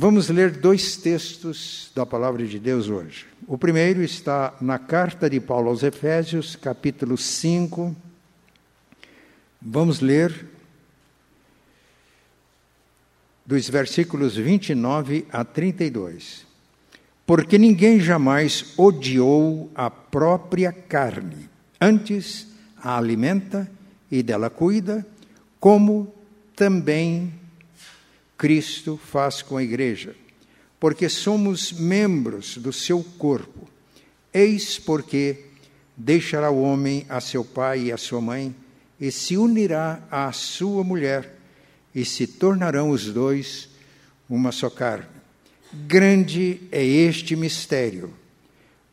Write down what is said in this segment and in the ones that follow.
Vamos ler dois textos da palavra de Deus hoje. O primeiro está na carta de Paulo aos Efésios, capítulo 5. Vamos ler dos versículos 29 a 32. Porque ninguém jamais odiou a própria carne, antes a alimenta e dela cuida, como também Cristo faz com a igreja, porque somos membros do seu corpo. Eis porque deixará o homem a seu pai e a sua mãe, e se unirá à sua mulher, e se tornarão os dois uma só carne. Grande é este mistério,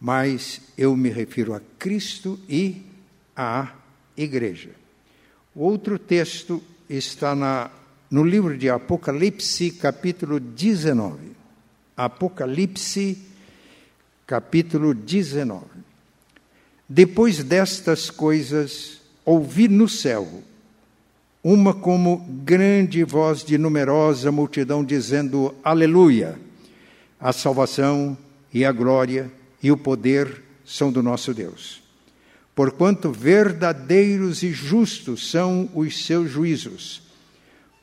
mas eu me refiro a Cristo e à igreja. Outro texto está na no livro de Apocalipse, capítulo 19. Apocalipse, capítulo 19. Depois destas coisas, ouvi no céu uma como grande voz de numerosa multidão dizendo: Aleluia! A salvação e a glória e o poder são do nosso Deus. Porquanto verdadeiros e justos são os seus juízos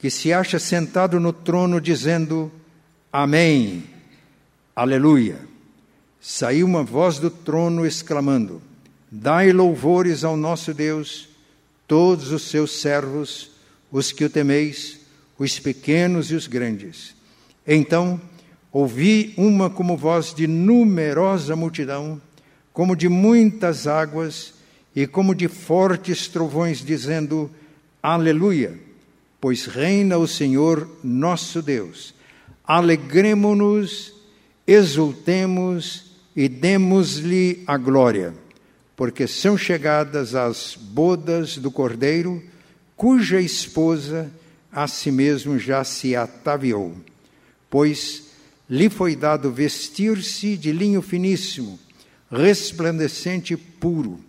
que se acha sentado no trono dizendo: Amém, Aleluia. Saiu uma voz do trono exclamando: Dai louvores ao nosso Deus, todos os seus servos, os que o temeis, os pequenos e os grandes. Então ouvi uma como voz de numerosa multidão, como de muitas águas e como de fortes trovões, dizendo: Aleluia pois reina o Senhor nosso Deus. Alegremo-nos, exultemos e demos-lhe a glória, porque são chegadas as bodas do Cordeiro, cuja esposa a si mesmo já se ataviou. Pois lhe foi dado vestir-se de linho finíssimo, resplandecente e puro,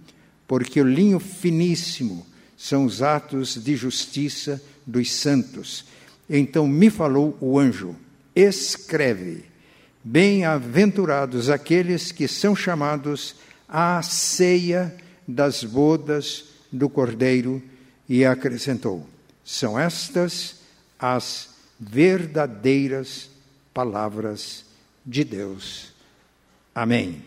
porque o linho finíssimo são os atos de justiça dos santos. Então me falou o anjo: escreve, bem-aventurados aqueles que são chamados à ceia das bodas do Cordeiro, e acrescentou: são estas as verdadeiras palavras de Deus. Amém.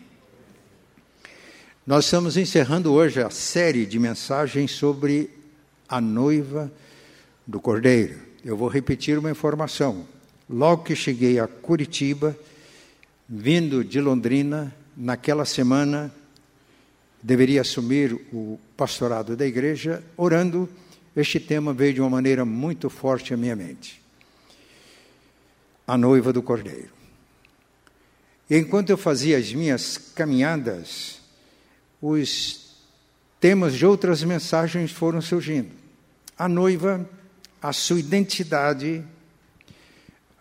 Nós estamos encerrando hoje a série de mensagens sobre a noiva do Cordeiro. Eu vou repetir uma informação. Logo que cheguei a Curitiba, vindo de Londrina, naquela semana deveria assumir o pastorado da igreja, orando, este tema veio de uma maneira muito forte à minha mente. A noiva do Cordeiro. E enquanto eu fazia as minhas caminhadas, os temas de outras mensagens foram surgindo. A noiva a sua identidade,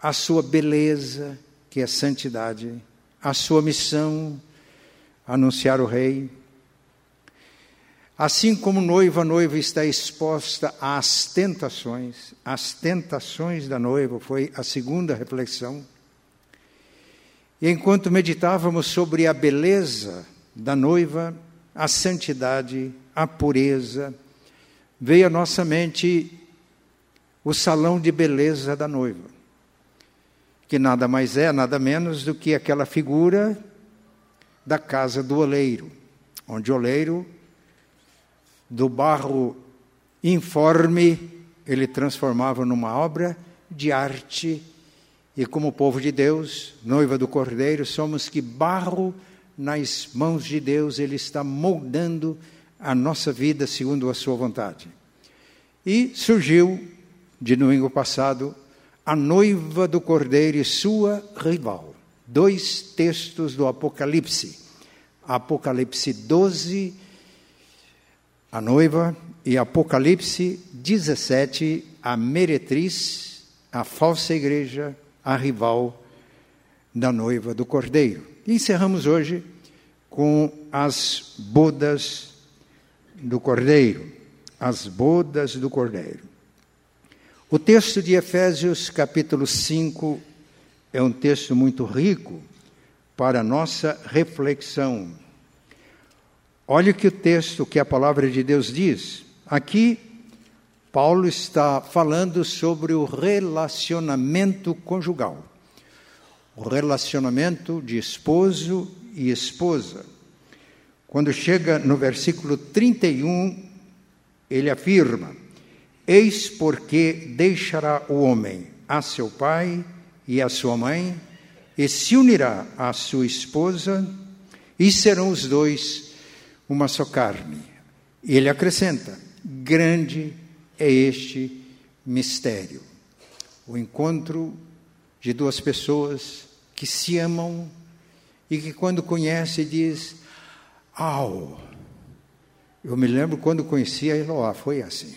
a sua beleza, que é santidade, a sua missão, anunciar o Rei. Assim como noiva, a noiva está exposta às tentações, as tentações da noiva foi a segunda reflexão. E enquanto meditávamos sobre a beleza da noiva, a santidade, a pureza, veio à nossa mente o salão de beleza da noiva, que nada mais é, nada menos do que aquela figura da casa do oleiro, onde o oleiro, do barro informe, ele transformava numa obra de arte. E como povo de Deus, noiva do Cordeiro, somos que barro nas mãos de Deus, Ele está moldando a nossa vida segundo a Sua vontade. E surgiu de domingo passado, a noiva do cordeiro e sua rival. dois textos do Apocalipse. Apocalipse 12, a noiva, e Apocalipse 17, a meretriz, a falsa igreja, a rival da noiva do Cordeiro. E encerramos hoje com as bodas do Cordeiro. As bodas do Cordeiro. O texto de Efésios, capítulo 5, é um texto muito rico para nossa reflexão. Olha o que o texto, que a palavra de Deus diz. Aqui, Paulo está falando sobre o relacionamento conjugal, o relacionamento de esposo e esposa. Quando chega no versículo 31, ele afirma: Eis porque deixará o homem a seu pai e a sua mãe, e se unirá à sua esposa, e serão os dois uma só carne. E ele acrescenta: grande é este mistério. O encontro de duas pessoas que se amam e que, quando conhece, diz: Au! Eu me lembro quando conheci a Eloá, foi assim.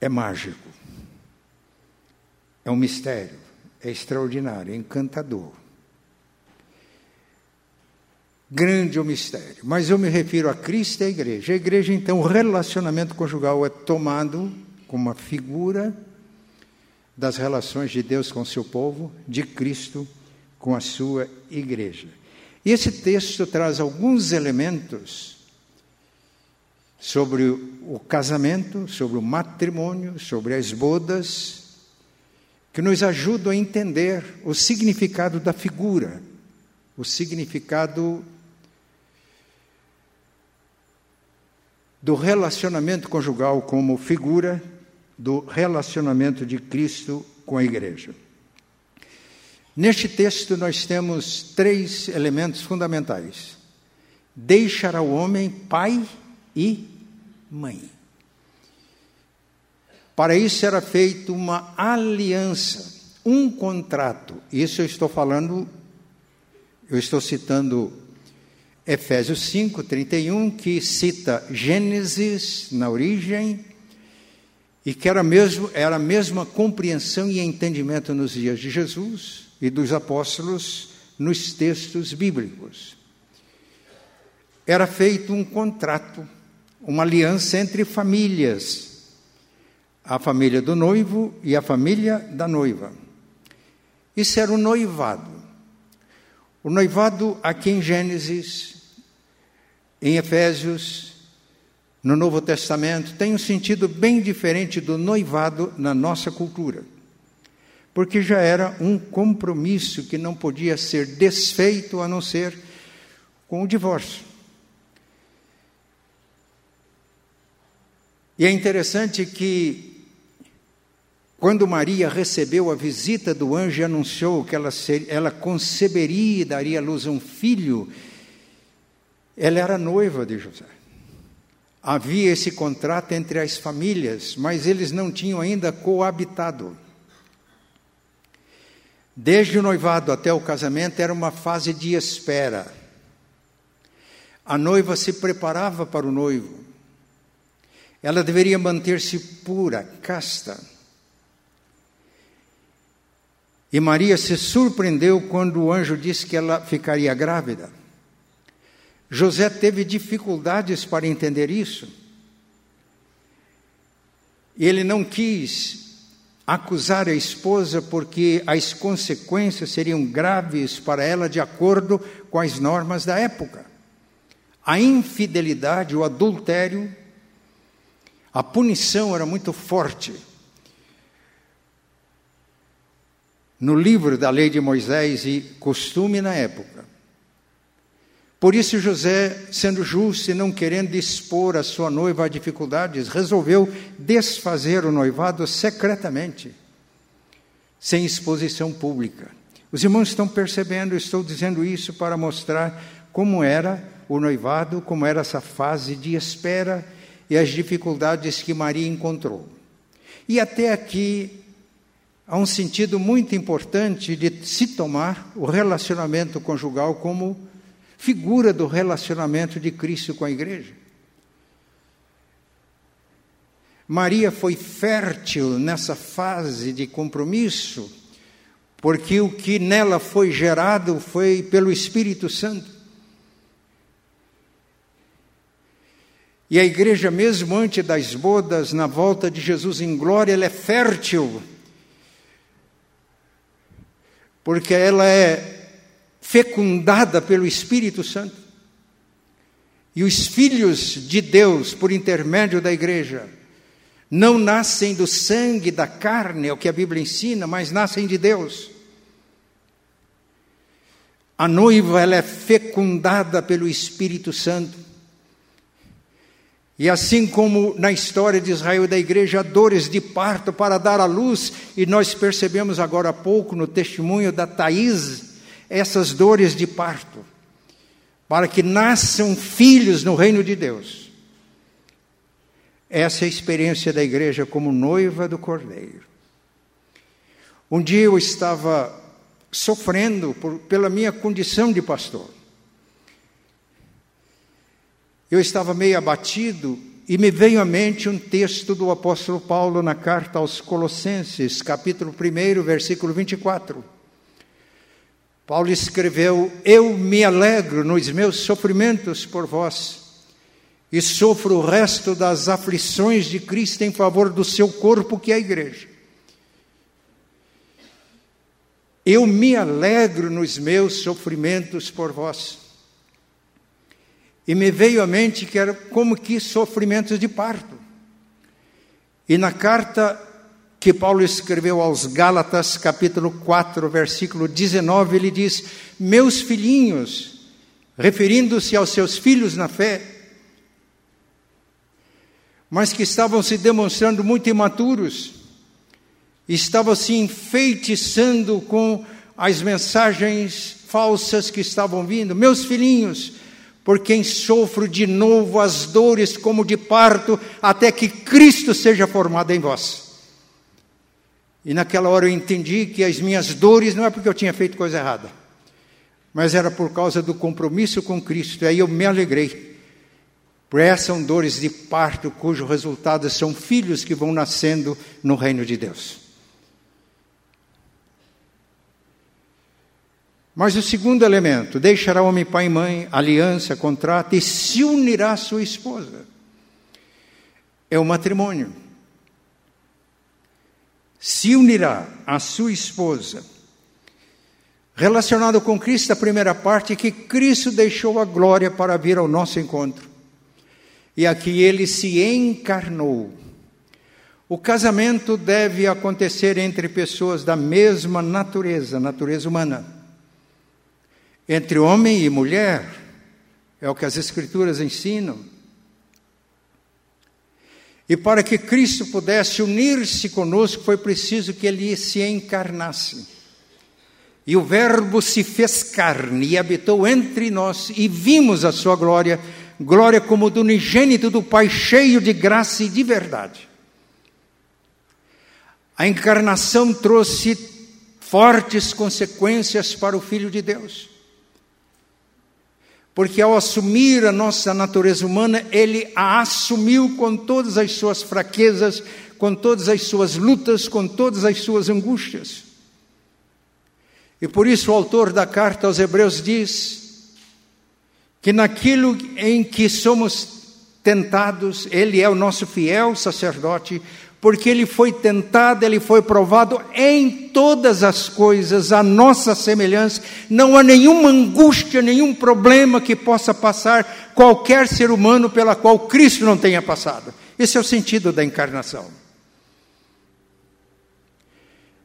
É mágico. É um mistério. É extraordinário, é encantador. Grande o mistério. Mas eu me refiro a Cristo e à igreja. A igreja, então, o relacionamento conjugal é tomado como uma figura das relações de Deus com seu povo, de Cristo com a sua igreja. E esse texto traz alguns elementos sobre o casamento, sobre o matrimônio, sobre as bodas, que nos ajudam a entender o significado da figura, o significado do relacionamento conjugal como figura do relacionamento de Cristo com a igreja. Neste texto, nós temos três elementos fundamentais: deixará o homem pai e mãe. Para isso era feita uma aliança, um contrato. Isso eu estou falando, eu estou citando Efésios 5, 31, que cita Gênesis na origem, e que era, mesmo, era a mesma compreensão e entendimento nos dias de Jesus e dos apóstolos nos textos bíblicos. Era feito um contrato, uma aliança entre famílias, a família do noivo e a família da noiva. Isso era o noivado. O noivado, aqui em Gênesis, em Efésios, no Novo Testamento, tem um sentido bem diferente do noivado na nossa cultura porque já era um compromisso que não podia ser desfeito a não ser com o divórcio. E é interessante que, quando Maria recebeu a visita do anjo e anunciou que ela, ser, ela conceberia e daria à luz a um filho, ela era noiva de José. Havia esse contrato entre as famílias, mas eles não tinham ainda coabitado. Desde o noivado até o casamento era uma fase de espera. A noiva se preparava para o noivo. Ela deveria manter-se pura, casta. E Maria se surpreendeu quando o anjo disse que ela ficaria grávida. José teve dificuldades para entender isso. Ele não quis acusar a esposa porque as consequências seriam graves para ela de acordo com as normas da época. A infidelidade, o adultério, a punição era muito forte. No livro da lei de Moisés e costume na época. Por isso, José, sendo justo e não querendo expor a sua noiva a dificuldades, resolveu desfazer o noivado secretamente, sem exposição pública. Os irmãos estão percebendo, estou dizendo isso para mostrar como era o noivado, como era essa fase de espera e as dificuldades que Maria encontrou. E até aqui há um sentido muito importante de se tomar o relacionamento conjugal como figura do relacionamento de Cristo com a igreja. Maria foi fértil nessa fase de compromisso, porque o que nela foi gerado foi pelo Espírito Santo. E a igreja, mesmo antes das bodas, na volta de Jesus em glória, ela é fértil, porque ela é fecundada pelo Espírito Santo. E os filhos de Deus, por intermédio da igreja, não nascem do sangue, da carne, é o que a Bíblia ensina, mas nascem de Deus. A noiva ela é fecundada pelo Espírito Santo. E assim como na história de Israel e da igreja, dores de parto para dar à luz, e nós percebemos agora há pouco no testemunho da Thais, essas dores de parto, para que nasçam filhos no reino de Deus. Essa é a experiência da igreja como noiva do Cordeiro. Um dia eu estava sofrendo por, pela minha condição de pastor. Eu estava meio abatido e me veio à mente um texto do apóstolo Paulo na carta aos Colossenses, capítulo 1, versículo 24. Paulo escreveu: Eu me alegro nos meus sofrimentos por vós e sofro o resto das aflições de Cristo em favor do seu corpo, que é a igreja. Eu me alegro nos meus sofrimentos por vós. E me veio à mente que era como que sofrimentos de parto. E na carta que Paulo escreveu aos Gálatas, capítulo 4, versículo 19, ele diz: Meus filhinhos, referindo-se aos seus filhos na fé, mas que estavam se demonstrando muito imaturos, estavam se enfeitiçando com as mensagens falsas que estavam vindo. Meus filhinhos, por quem sofro de novo as dores como de parto, até que Cristo seja formado em vós. E naquela hora eu entendi que as minhas dores não é porque eu tinha feito coisa errada, mas era por causa do compromisso com Cristo. E aí eu me alegrei por essas são dores de parto, cujo resultado são filhos que vão nascendo no reino de Deus. Mas o segundo elemento, deixará homem pai e mãe, aliança, contrato e se unirá à sua esposa. É o matrimônio. Se unirá à sua esposa. Relacionado com Cristo, a primeira parte que Cristo deixou a glória para vir ao nosso encontro e aqui ele se encarnou. O casamento deve acontecer entre pessoas da mesma natureza, natureza humana. Entre homem e mulher, é o que as Escrituras ensinam. E para que Cristo pudesse unir-se conosco, foi preciso que ele se encarnasse. E o Verbo se fez carne e habitou entre nós, e vimos a sua glória glória como do unigênito do Pai, cheio de graça e de verdade. A encarnação trouxe fortes consequências para o Filho de Deus. Porque ao assumir a nossa natureza humana, ele a assumiu com todas as suas fraquezas, com todas as suas lutas, com todas as suas angústias. E por isso o autor da carta aos Hebreus diz: que naquilo em que somos tentados, Ele é o nosso fiel sacerdote, porque Ele foi tentado, Ele foi provado em todas as coisas, a nossa semelhança. Não há nenhuma angústia, nenhum problema que possa passar qualquer ser humano pela qual Cristo não tenha passado. Esse é o sentido da encarnação.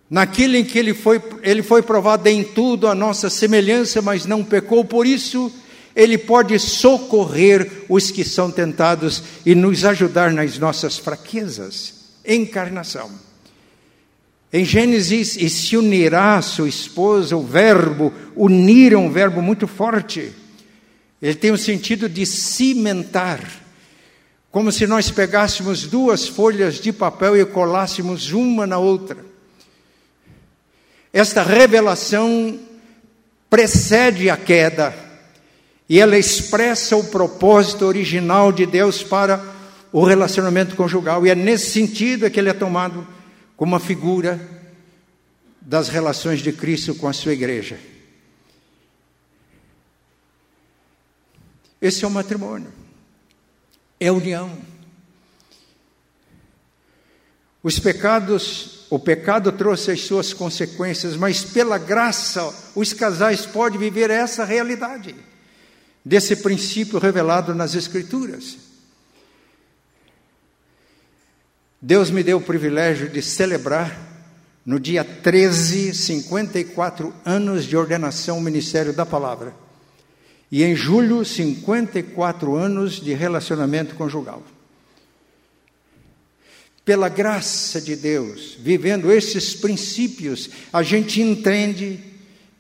Naquilo em que ele foi, ele foi provado em tudo a nossa semelhança, mas não pecou, por isso ele pode socorrer os que são tentados e nos ajudar nas nossas fraquezas. Encarnação. Em Gênesis, e se unirá sua esposa, o verbo unir é um verbo muito forte. Ele tem o sentido de cimentar, como se nós pegássemos duas folhas de papel e colássemos uma na outra. Esta revelação precede a queda e ela expressa o propósito original de Deus para o relacionamento conjugal. E é nesse sentido que ele é tomado como uma figura das relações de Cristo com a sua igreja. Esse é o matrimônio, é a união. Os pecados, o pecado trouxe as suas consequências, mas pela graça os casais podem viver essa realidade, desse princípio revelado nas Escrituras. Deus me deu o privilégio de celebrar, no dia 13, 54 anos de ordenação ao ministério da palavra. E em julho, 54 anos de relacionamento conjugal. Pela graça de Deus, vivendo esses princípios, a gente entende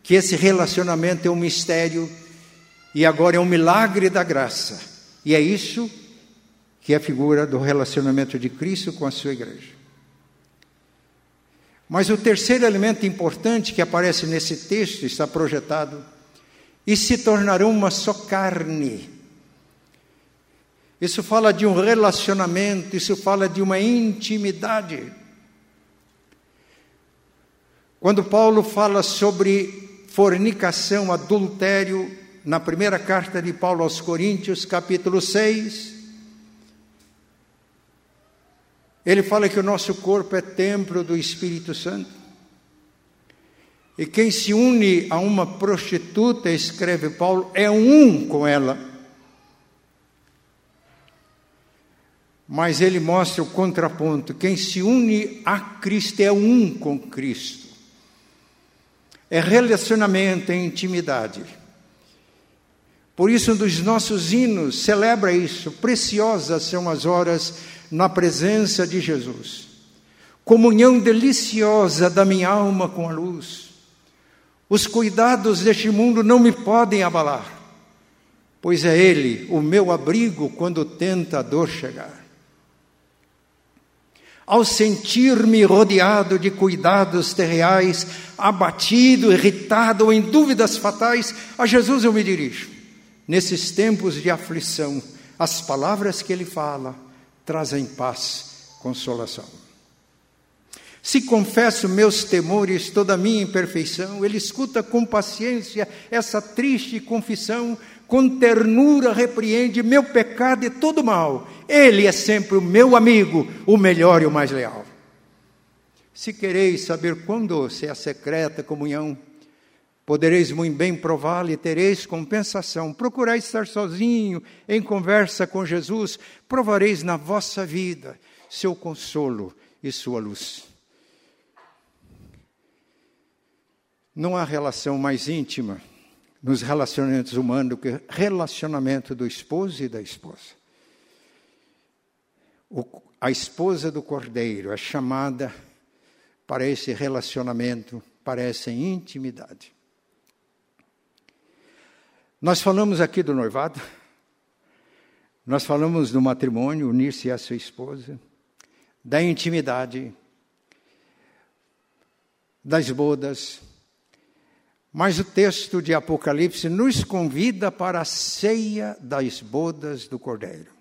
que esse relacionamento é um mistério e agora é um milagre da graça. E é isso que é a figura do relacionamento de Cristo com a sua igreja. Mas o terceiro elemento importante que aparece nesse texto está projetado e se tornarão uma só carne. Isso fala de um relacionamento, isso fala de uma intimidade. Quando Paulo fala sobre fornicação, adultério, na primeira carta de Paulo aos Coríntios, capítulo 6, Ele fala que o nosso corpo é templo do Espírito Santo. E quem se une a uma prostituta, escreve Paulo, é um com ela. Mas ele mostra o contraponto: quem se une a Cristo é um com Cristo. É relacionamento, é intimidade. Por isso, um dos nossos hinos celebra isso. Preciosas são as horas na presença de Jesus. Comunhão deliciosa da minha alma com a luz. Os cuidados deste mundo não me podem abalar, pois é Ele o meu abrigo quando tenta a dor chegar. Ao sentir-me rodeado de cuidados terreais, abatido, irritado ou em dúvidas fatais, a Jesus eu me dirijo. Nesses tempos de aflição, as palavras que Ele fala trazem paz, consolação. Se confesso meus temores, toda a minha imperfeição, ele escuta com paciência essa triste confissão, com ternura repreende meu pecado e todo mal. Ele é sempre o meu amigo, o melhor e o mais leal. Se quereis saber quão doce é a secreta comunhão, Podereis muito bem prová-lo e tereis compensação. Procurai estar sozinho, em conversa com Jesus, provareis na vossa vida seu consolo e sua luz. Não há relação mais íntima nos relacionamentos humanos do que relacionamento do esposo e da esposa. O, a esposa do cordeiro é chamada para esse relacionamento, para essa intimidade. Nós falamos aqui do noivado, nós falamos do matrimônio, unir-se à sua esposa, da intimidade, das bodas, mas o texto de Apocalipse nos convida para a ceia das bodas do Cordeiro.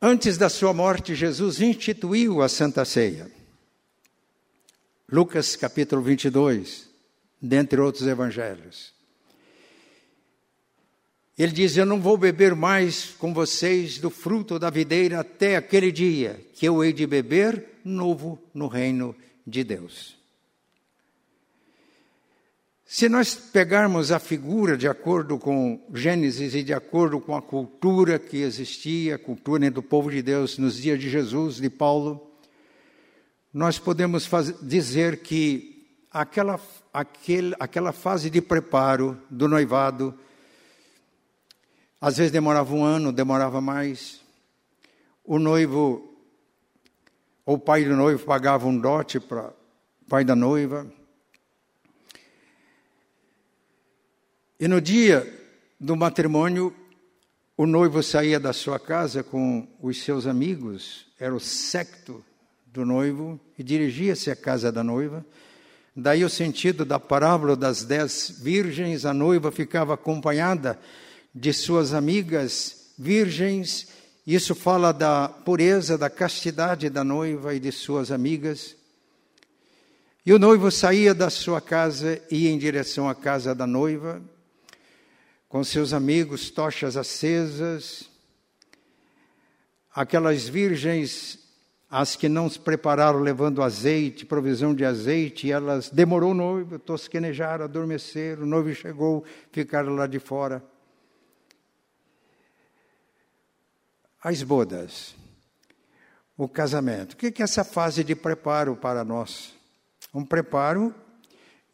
Antes da sua morte, Jesus instituiu a Santa Ceia. Lucas capítulo 22, dentre outros evangelhos. Ele diz: Eu não vou beber mais com vocês do fruto da videira até aquele dia que eu hei de beber novo no reino de Deus. Se nós pegarmos a figura de acordo com Gênesis e de acordo com a cultura que existia, a cultura do povo de Deus nos dias de Jesus, de Paulo, nós podemos fazer, dizer que aquela, aquele, aquela fase de preparo do noivado às vezes demorava um ano, demorava mais. O noivo, ou o pai do noivo pagava um dote para o pai da noiva. E no dia do matrimônio, o noivo saía da sua casa com os seus amigos, era o secto do noivo, e dirigia-se à casa da noiva, Daí o sentido da parábola das dez virgens: a noiva ficava acompanhada de suas amigas virgens. Isso fala da pureza, da castidade da noiva e de suas amigas. E o noivo saía da sua casa e ia em direção à casa da noiva, com seus amigos, tochas acesas. Aquelas virgens as que não se prepararam levando azeite, provisão de azeite, elas demorou o noivo, tosquenejaram, adormeceram, o noivo chegou, ficaram lá de fora. As bodas, o casamento. O que é essa fase de preparo para nós? Um preparo,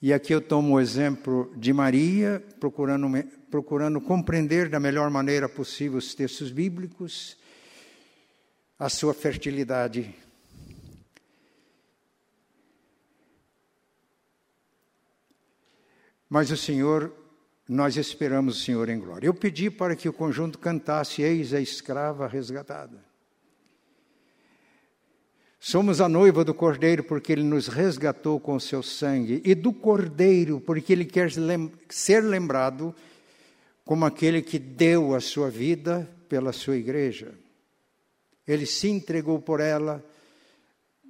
e aqui eu tomo o exemplo de Maria, procurando, procurando compreender da melhor maneira possível os textos bíblicos a sua fertilidade. Mas o Senhor, nós esperamos o Senhor em glória. Eu pedi para que o conjunto cantasse Eis a escrava resgatada. Somos a noiva do Cordeiro porque ele nos resgatou com seu sangue, e do Cordeiro porque ele quer ser lembrado como aquele que deu a sua vida pela sua igreja. Ele se entregou por ela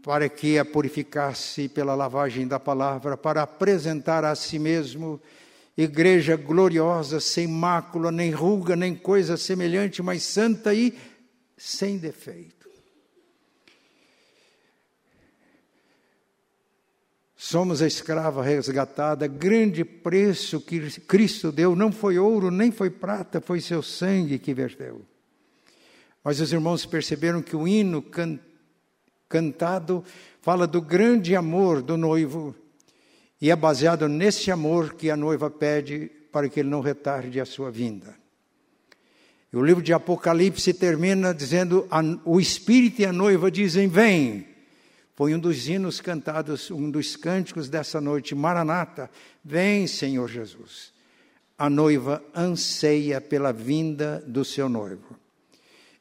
para que a purificasse pela lavagem da palavra, para apresentar a si mesmo igreja gloriosa, sem mácula, nem ruga, nem coisa semelhante, mas santa e sem defeito. Somos a escrava resgatada, grande preço que Cristo deu, não foi ouro, nem foi prata, foi seu sangue que verteu. Mas os irmãos perceberam que o hino can, cantado fala do grande amor do noivo e é baseado nesse amor que a noiva pede para que ele não retarde a sua vinda. E o livro de Apocalipse termina dizendo: o Espírito e a noiva dizem: Vem. Foi um dos hinos cantados, um dos cânticos dessa noite. Maranata, vem, Senhor Jesus. A noiva anseia pela vinda do seu noivo.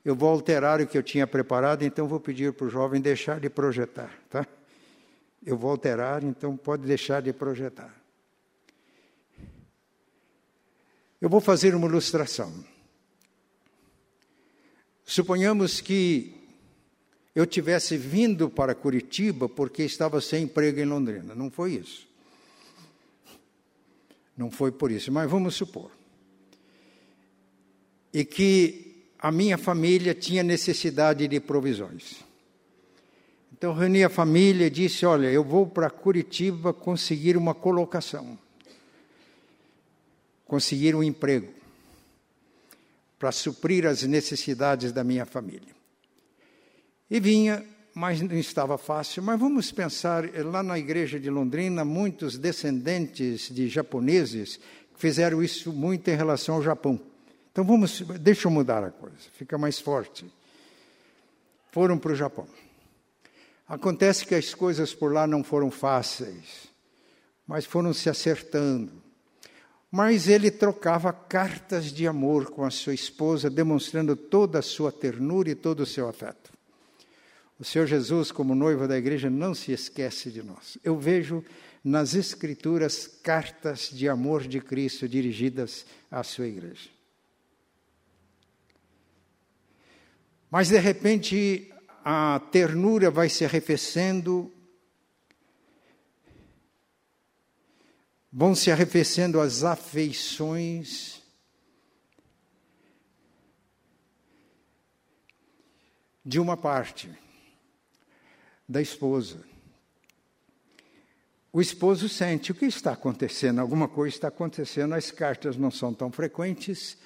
Eu vou alterar o que eu tinha preparado, então vou pedir para o jovem deixar de projetar, tá? Eu vou alterar, então pode deixar de projetar. Eu vou fazer uma ilustração. Suponhamos que eu tivesse vindo para Curitiba porque estava sem emprego em Londrina. Não foi isso. Não foi por isso, mas vamos supor. E que a minha família tinha necessidade de provisões. Então reuni a família e disse: Olha, eu vou para Curitiba conseguir uma colocação, conseguir um emprego, para suprir as necessidades da minha família. E vinha, mas não estava fácil. Mas vamos pensar, lá na igreja de Londrina, muitos descendentes de japoneses fizeram isso muito em relação ao Japão. Então vamos, deixa eu mudar a coisa, fica mais forte. Foram para o Japão. Acontece que as coisas por lá não foram fáceis, mas foram se acertando. Mas ele trocava cartas de amor com a sua esposa, demonstrando toda a sua ternura e todo o seu afeto. O Senhor Jesus, como noivo da igreja, não se esquece de nós. Eu vejo nas Escrituras cartas de amor de Cristo dirigidas à sua igreja. Mas de repente a ternura vai se arrefecendo, vão se arrefecendo as afeições. De uma parte da esposa. O esposo sente o que está acontecendo, alguma coisa está acontecendo, as cartas não são tão frequentes,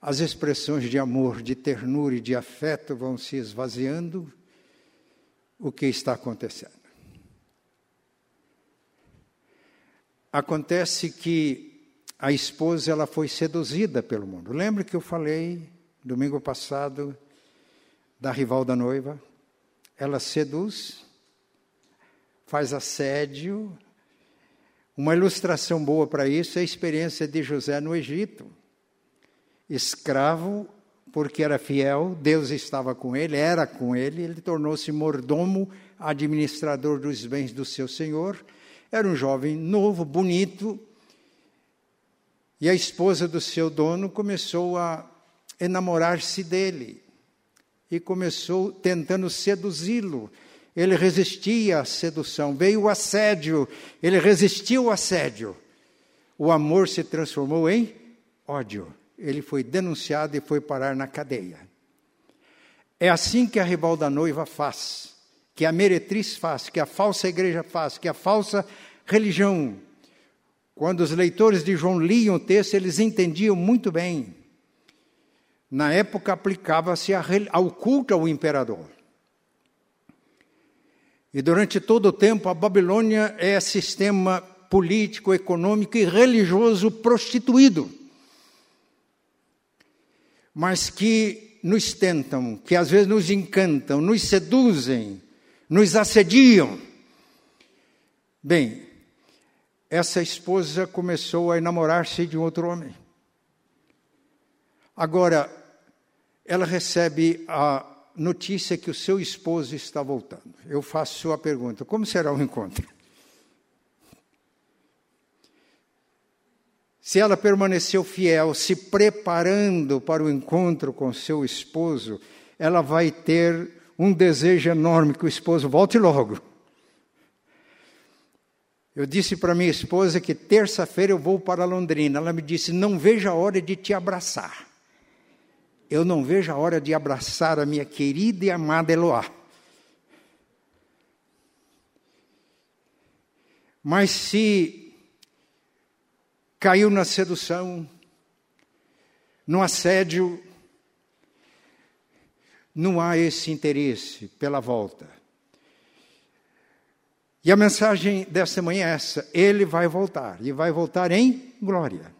as expressões de amor, de ternura e de afeto vão se esvaziando, o que está acontecendo? Acontece que a esposa ela foi seduzida pelo mundo. Lembra que eu falei domingo passado da rival da noiva? Ela seduz, faz assédio. Uma ilustração boa para isso é a experiência de José no Egito escravo porque era fiel, Deus estava com ele, era com ele, ele tornou-se mordomo, administrador dos bens do seu senhor. Era um jovem novo, bonito, e a esposa do seu dono começou a enamorar-se dele e começou tentando seduzi-lo. Ele resistia à sedução, veio o assédio, ele resistiu ao assédio. O amor se transformou em ódio. Ele foi denunciado e foi parar na cadeia. É assim que a rival da noiva faz, que a meretriz faz, que a falsa igreja faz, que a falsa religião quando os leitores de João liam o texto, eles entendiam muito bem. Na época aplicava-se ao culto ao imperador. E durante todo o tempo a Babilônia é sistema político, econômico e religioso prostituído. Mas que nos tentam, que às vezes nos encantam, nos seduzem, nos assediam. Bem, essa esposa começou a enamorar-se de um outro homem. Agora, ela recebe a notícia que o seu esposo está voltando. Eu faço a pergunta: como será o encontro? Se ela permaneceu fiel, se preparando para o encontro com seu esposo, ela vai ter um desejo enorme que o esposo volte logo. Eu disse para minha esposa que terça-feira eu vou para Londrina. Ela me disse: Não vejo a hora de te abraçar. Eu não vejo a hora de abraçar a minha querida e amada Eloá. Mas se caiu na sedução, no assédio, não há esse interesse pela volta. E a mensagem desta manhã é essa: ele vai voltar, e vai voltar em glória.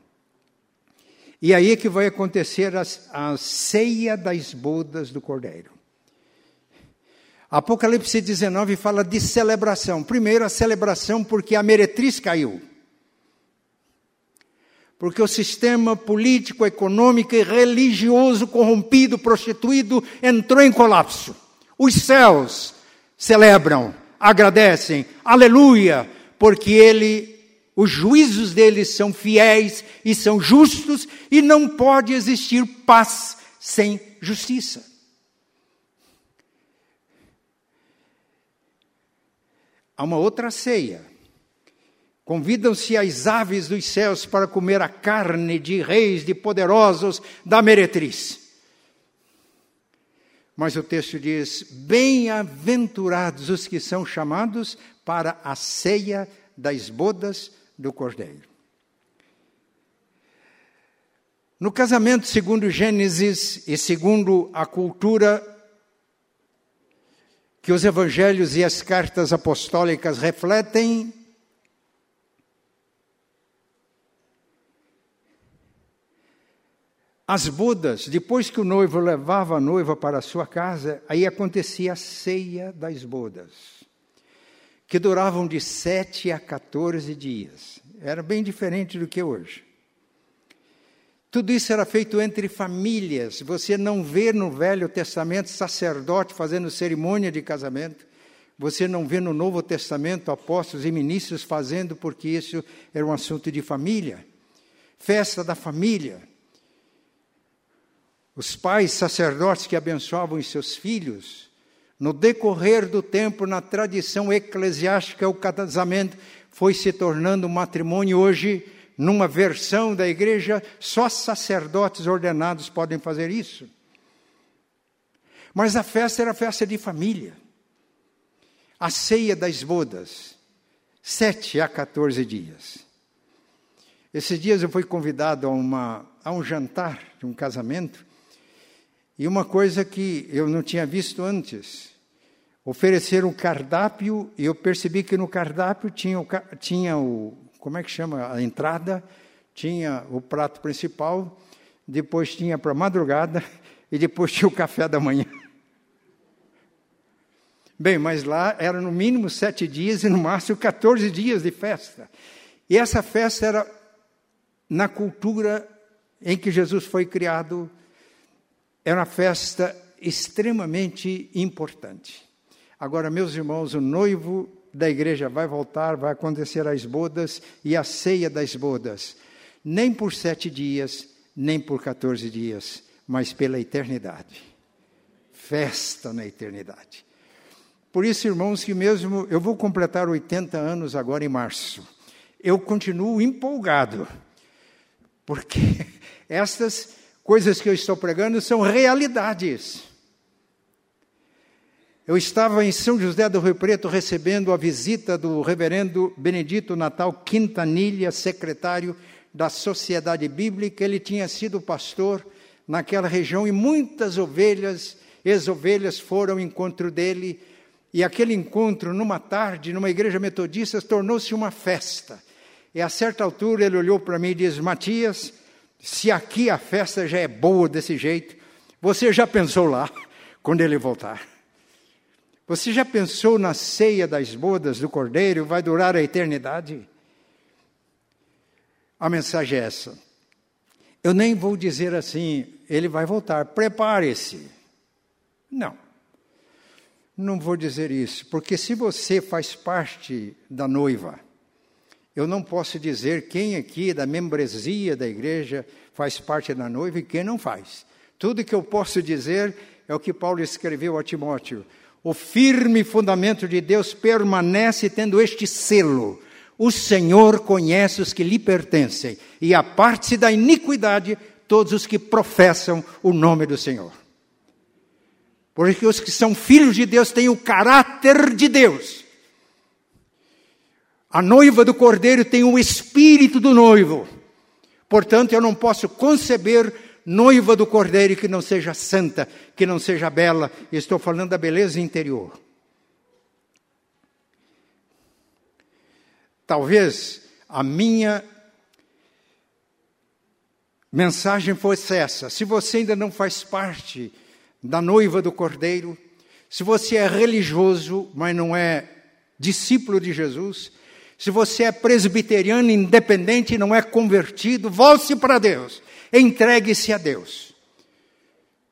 E aí é que vai acontecer a, ceia das bodas do Cordeiro. Apocalipse 19 fala de celebração. Primeiro, a celebração porque a meretriz caiu. Porque o sistema político, econômico e religioso corrompido, prostituído, entrou em colapso. Os céus celebram agradecem, aleluia, porque ele, os juízos dele são fiéis e são justos e não pode existir paz sem justiça. Há uma outra ceia. Convidam-se as aves dos céus para comer a carne de reis, de poderosos, da meretriz. Mas o texto diz: Bem-aventurados os que são chamados para a ceia das bodas do Cordeiro. No casamento, segundo Gênesis e segundo a cultura que os evangelhos e as cartas apostólicas refletem, As bodas, depois que o noivo levava a noiva para a sua casa, aí acontecia a ceia das bodas, que duravam de sete a 14 dias. Era bem diferente do que hoje. Tudo isso era feito entre famílias. Você não vê no Velho Testamento sacerdote fazendo cerimônia de casamento. Você não vê no Novo Testamento apóstolos e ministros fazendo, porque isso era um assunto de família. Festa da família. Os pais sacerdotes que abençoavam os seus filhos, no decorrer do tempo, na tradição eclesiástica, o casamento foi se tornando um matrimônio. Hoje, numa versão da igreja, só sacerdotes ordenados podem fazer isso. Mas a festa era festa de família. A ceia das bodas, sete a 14 dias. Esses dias eu fui convidado a, uma, a um jantar de um casamento e uma coisa que eu não tinha visto antes, ofereceram um cardápio e eu percebi que no cardápio tinha o, tinha o como é que chama a entrada, tinha o prato principal, depois tinha para madrugada e depois tinha o café da manhã. Bem, mas lá era no mínimo sete dias e no máximo 14 dias de festa. E essa festa era na cultura em que Jesus foi criado, é uma festa extremamente importante. Agora, meus irmãos, o noivo da igreja vai voltar, vai acontecer as bodas e a ceia das bodas. Nem por sete dias, nem por 14 dias, mas pela eternidade. Festa na eternidade. Por isso, irmãos, que mesmo eu vou completar 80 anos agora em março, eu continuo empolgado, porque estas coisas que eu estou pregando são realidades. Eu estava em São José do Rio Preto recebendo a visita do reverendo Benedito Natal Quintanilha, secretário da Sociedade Bíblica. Ele tinha sido pastor naquela região e muitas ovelhas, ex-ovelhas, foram ao encontro dele. E aquele encontro, numa tarde, numa igreja metodista, tornou-se uma festa. E a certa altura ele olhou para mim e disse: Matias, se aqui a festa já é boa desse jeito, você já pensou lá quando ele voltar? Você já pensou na ceia das bodas do Cordeiro? Vai durar a eternidade? A mensagem é essa. Eu nem vou dizer assim, ele vai voltar, prepare-se. Não. Não vou dizer isso, porque se você faz parte da noiva, eu não posso dizer quem aqui da membresia da igreja faz parte da noiva e quem não faz. Tudo que eu posso dizer é o que Paulo escreveu a Timóteo o firme fundamento de Deus permanece tendo este selo. O Senhor conhece os que lhe pertencem, e aparte-se da iniquidade todos os que professam o nome do Senhor. Porque os que são filhos de Deus têm o caráter de Deus. A noiva do cordeiro tem o espírito do noivo. Portanto, eu não posso conceber noiva do cordeiro que não seja santa, que não seja bela. Estou falando da beleza interior. Talvez a minha mensagem fosse essa: se você ainda não faz parte da noiva do cordeiro, se você é religioso, mas não é discípulo de Jesus, se você é presbiteriano independente não é convertido, volte para Deus. Entregue-se a Deus.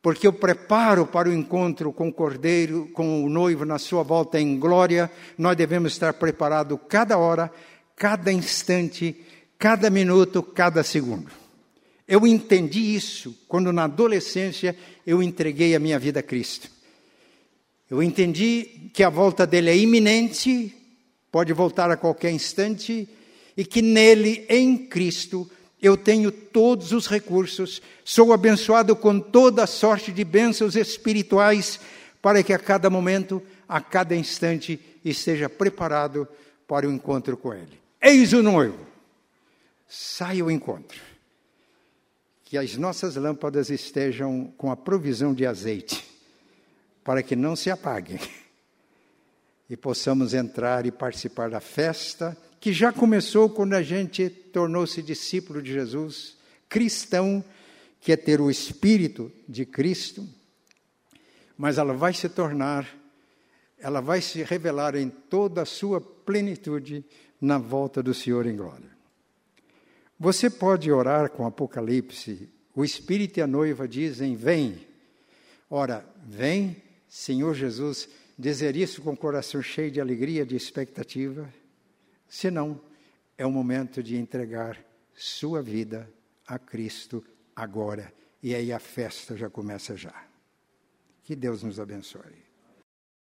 Porque o preparo para o encontro com o cordeiro, com o noivo na sua volta em glória, nós devemos estar preparados cada hora, cada instante, cada minuto, cada segundo. Eu entendi isso quando na adolescência eu entreguei a minha vida a Cristo. Eu entendi que a volta dele é iminente, pode voltar a qualquer instante, e que nele, em Cristo, eu tenho todos os recursos, sou abençoado com toda sorte de bênçãos espirituais, para que a cada momento, a cada instante, esteja preparado para o encontro com Ele. Eis o noivo, sai ao encontro. Que as nossas lâmpadas estejam com a provisão de azeite, para que não se apaguem, e possamos entrar e participar da festa que já começou quando a gente tornou-se discípulo de Jesus, cristão, que é ter o Espírito de Cristo, mas ela vai se tornar, ela vai se revelar em toda a sua plenitude na volta do Senhor em glória. Você pode orar com Apocalipse, o Espírito e a noiva dizem: Vem. Ora, vem, Senhor Jesus, dizer isso com o coração cheio de alegria, de expectativa. Senão, é o momento de entregar sua vida a Cristo agora. E aí a festa já começa já. Que Deus nos abençoe.